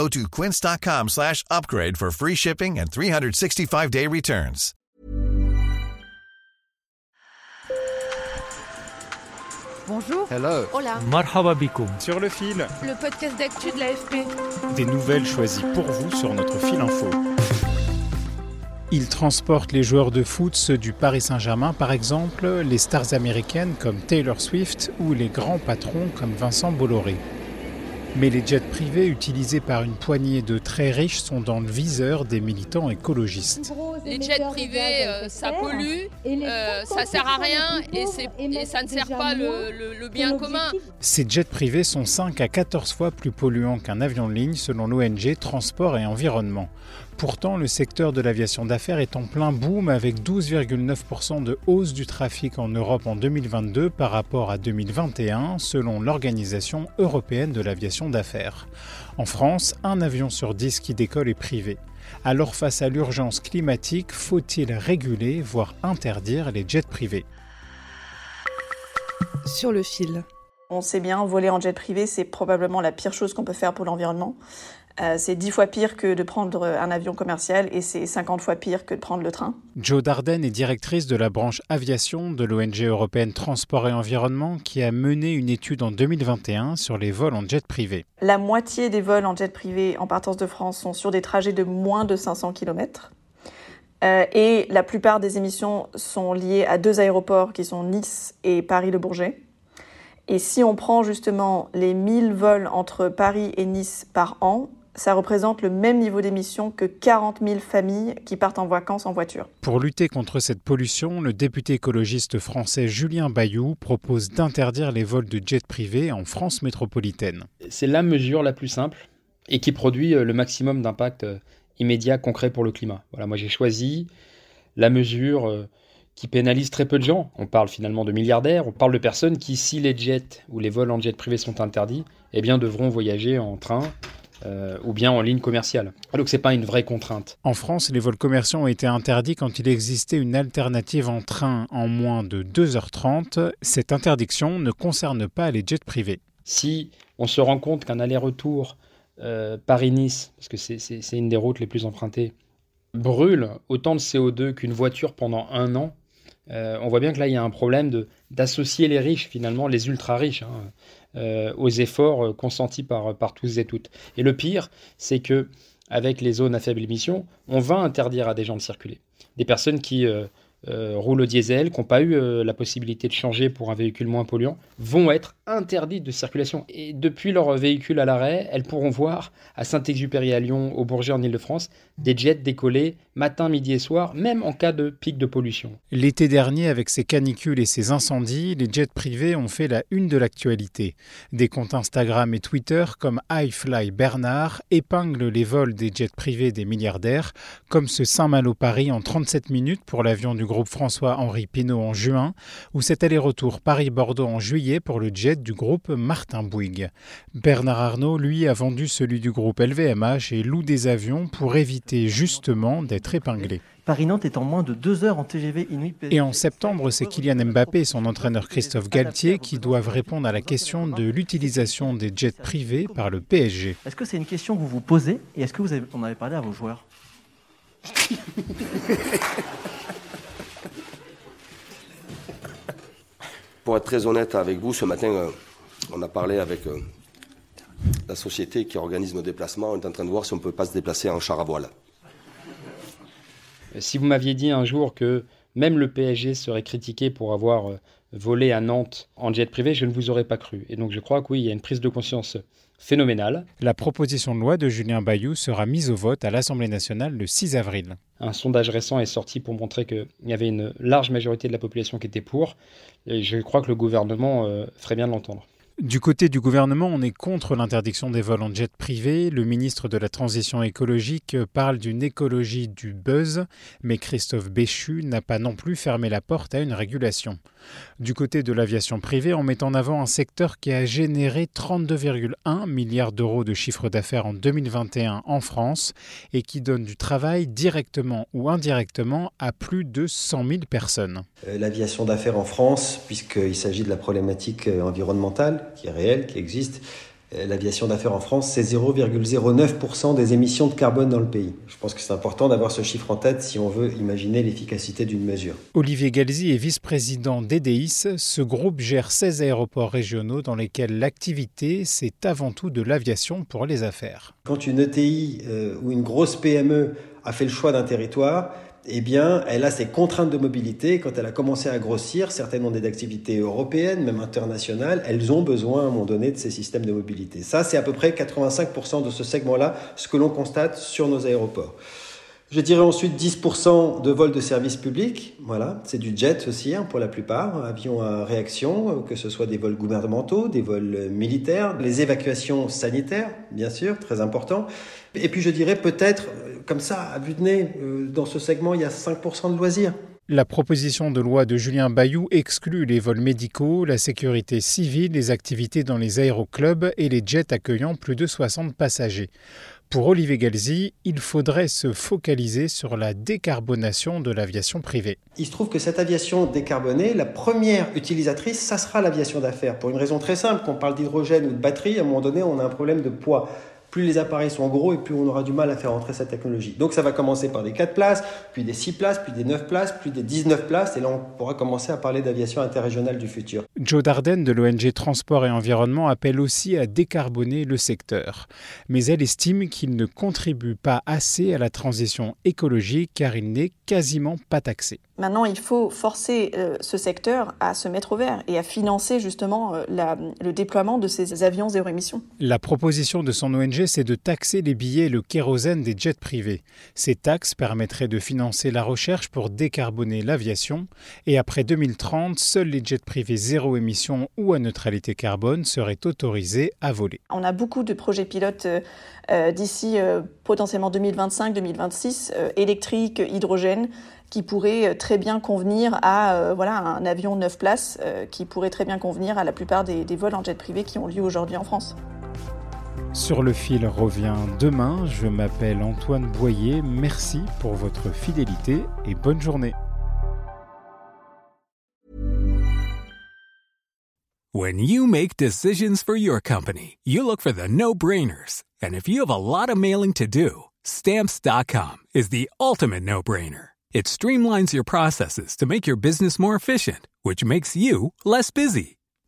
Go to quince.com slash upgrade for free shipping and 365-day returns. Bonjour. Hello. Hola. Marhaba bikoum. Sur le fil, Le podcast d'actu de l'AFP. des nouvelles choisies pour vous sur notre fil info. Il transporte les joueurs de foot, ceux du Paris Saint-Germain par exemple, les stars américaines comme Taylor Swift ou les grands patrons comme Vincent Bolloré. Mais les jets privés utilisés par une poignée de très riches sont dans le viseur des militants écologistes. Les jets privés, euh, ça pollue, euh, ça sert à rien et, ça ne sert pas le, le- le bien commun. Ces jets privés sont 5 à 14 fois plus polluants qu'un avion de ligne selon l'ONG Transport et Environnement. Pourtant, le secteur de l'aviation d'affaires est en plein boom avec 12,9% de hausse du trafic en Europe en 2022 par rapport à 2021 selon l'Organisation européenne de l'aviation d'affaires. En France, un avion sur 10 qui décolle est privé. Alors face à l'urgence climatique, faut-il réguler, voire interdire les jets privés? Sur le fil. On sait bien, voler en jet privé, c'est probablement la pire chose qu'on peut faire pour l'environnement. Euh, c'est 10 fois pire que de prendre un avion commercial et c'est 50 fois pire que de prendre le train. Jo Darden est directrice de la branche aviation de l'ONG européenne Transport et Environnement qui a mené une étude en 2021 sur les vols en jet privé. La moitié des vols en jet privé en partance de France sont sur des trajets de moins de 500 km. Euh, et la plupart des émissions sont liées à deux aéroports qui sont Nice et Paris-le-Bourget. Et si on prend justement les 1000 vols entre Paris et Nice par an, ça représente le même niveau d'émissions que 40 000 familles qui partent en vacances en voiture. Pour lutter contre cette pollution, le député écologiste français Julien Bayou propose d'interdire les vols de jets privés en France métropolitaine. C'est la mesure la plus simple et qui produit euh, le maximum d'impact euh, immédiat concret pour le climat. Voilà, moi j'ai choisi la mesure euh, qui pénalise très peu de gens. On parle finalement de milliardaires, on parle de personnes qui, si les jets ou les vols en jet privé sont interdits, eh bien devront voyager en train euh, ou bien en ligne commerciale. Donc c'est pas une vraie contrainte. En France, les vols commerciaux ont été interdits quand il existait une alternative en train en moins de 2h30. Cette interdiction ne concerne pas les jets privés. Si on se rend compte qu'un aller-retour euh, Paris-Nice, parce que c'est- une des routes les plus empruntées, brûle autant de CO2 qu'une voiture pendant un an, euh, on voit bien que là, il y a un problème d'associer les riches, finalement, les ultra-riches, hein, euh, aux efforts euh, consentis par, par tous et toutes. Et le pire, c'est que avec les zones à faible émission, on va interdire à des gens de circuler. Des personnes qui roulent au diesel, qui n'ont pas eu la possibilité de changer pour un véhicule moins polluant, vont être interdites de circulation. Et depuis leur véhicule à l'arrêt, elles pourront voir à Saint-Exupéry à Lyon, au Bourget en Ile-de-France, des jets décoller matin, midi et soir, même en cas de pic de pollution. L'été dernier, avec ses canicules et ses incendies, les jets privés ont fait la une de l'actualité. Des comptes Instagram et Twitter comme iFly Bernard épinglent les vols des jets privés des milliardaires, comme ce Saint-Malo-Paris en 37 minutes pour l'avion du groupe François-Henri Pinault en juin, ou cet aller-retour Paris-Bordeaux en juillet pour le jet du groupe Martin Bouygues. Bernard Arnault, lui, a vendu celui du groupe LVMH et loue des avions pour éviter justement d'être épinglé. Paris-Nantes est en moins de deux heures en TGV Inuit. Et en septembre, c'est Kylian Mbappé et son entraîneur Christophe Galtier qui doivent répondre à la question de l'utilisation des jets privés par le PSG. Est-ce que c'est une question que vous vous posez et est-ce que vous avez, en avez parlé à vos joueurs Pour être très honnête avec vous, ce matin, euh, on a parlé avec euh, la société qui organise nos déplacements. On est en train de voir si on ne peut pas se déplacer en char à voile. Si vous m'aviez dit un jour que même le PSG serait critiqué pour avoir euh, volé à Nantes en jet privé, je ne vous aurais pas cru. Et donc je crois que oui, il y a une prise de conscience phénoménale. La proposition de loi de Julien Bayou sera mise au vote à l'Assemblée nationale le 6 avril. Un sondage récent est sorti pour montrer qu'il y avait une large majorité de la population qui était pour. Et je crois que le gouvernement euh, ferait bien de l'entendre. Du côté du gouvernement, on est contre l'interdiction des vols en jet privé. Le ministre de la Transition écologique parle d'une écologie du buzz, mais Christophe Béchu n'a pas non plus fermé la porte à une régulation. Du côté de l'aviation privée, on met en avant un secteur qui a généré 32,1 milliards d'euros de chiffre d'affaires en 2021 en France et qui donne du travail directement ou indirectement à plus de 100 000 personnes. Euh, l'aviation d'affaires en France, puisqu'il s'agit de la problématique euh, environnementale, qui est réelle, qui existe. Euh, l'aviation d'affaires en France, c'est 0,09% des émissions de carbone dans le pays. Je pense que c'est important d'avoir ce chiffre en tête si on veut imaginer l'efficacité d'une mesure. Olivier Galzi est vice-président d'EDIS. Ce groupe gère 16 aéroports régionaux dans lesquels l'activité, c'est avant tout de l'aviation pour les affaires. Quand une ETI euh, ou une grosse PME a fait le choix d'un territoire, eh bien, elle a ses contraintes de mobilité. Quand elle a commencé à grossir, certaines ont des activités européennes, même internationales, elles ont besoin à un moment donné de ces systèmes de mobilité. Ça, c'est à peu près 85% de ce segment-là, ce que l'on constate sur nos aéroports. Je dirais ensuite 10% de vols de service public. Voilà, c'est du jet aussi hein, pour la plupart, avions à réaction, que ce soit des vols gouvernementaux, des vols militaires, les évacuations sanitaires, bien sûr, très important. Et puis je dirais peut-être, comme ça, à vue de nez, euh, dans ce segment, il y a 5% de loisirs. La proposition de loi de Julien Bayou exclut les vols médicaux, la sécurité civile, les activités dans les aéroclubs et les jets accueillant plus de 60 passagers. Pour Olivier Galzi, il faudrait se focaliser sur la décarbonation de l'aviation privée. Il se trouve que cette aviation décarbonée, la première utilisatrice, ça sera l'aviation d'affaires. Pour une raison très simple, qu'on parle d'hydrogène ou de batterie, à un moment donné, on a un problème de poids plus les appareils sont gros et plus on aura du mal à faire entrer cette technologie. Donc ça va commencer par des 4 places, puis des 6 places, puis des 9 places, puis des 19 places, et là on pourra commencer à parler d'aviation interrégionale du futur. Joe Darden de l'ONG Transport et Environnement appelle aussi à décarboner le secteur. Mais elle estime qu'il ne contribue pas assez à la transition écologique car il n'est quasiment pas taxé. Maintenant, il faut forcer euh, ce secteur à se mettre au vert et à financer justement euh, le déploiement de ces avions zéro émission. La proposition de son ONG, c'est de taxer les billets et le kérosène des jets privés. Ces taxes permettraient de financer la recherche pour décarboner l'aviation et après 2030, seuls les jets privés zéro émission ou à neutralité carbone seraient autorisés à voler. On a beaucoup de projets pilotes euh, d'ici potentiellement 2025-2026, électriques, hydrogène qui pourrait euh, très bien convenir à euh, voilà, un avion 9 places, euh, qui pourrait très bien convenir à la plupart des vols en jet privé qui ont lieu aujourd'hui en France. Sur le fil revient demain. Je m'appelle Antoine Boyer. Merci pour votre fidélité et bonne journée. When you make decisions for your company, you look for the no-brainers. And if you have a lot of mailing to do, stamps.com is the ultimate no-brainer. It streamlines your processes to make your business more efficient, which makes you less busy.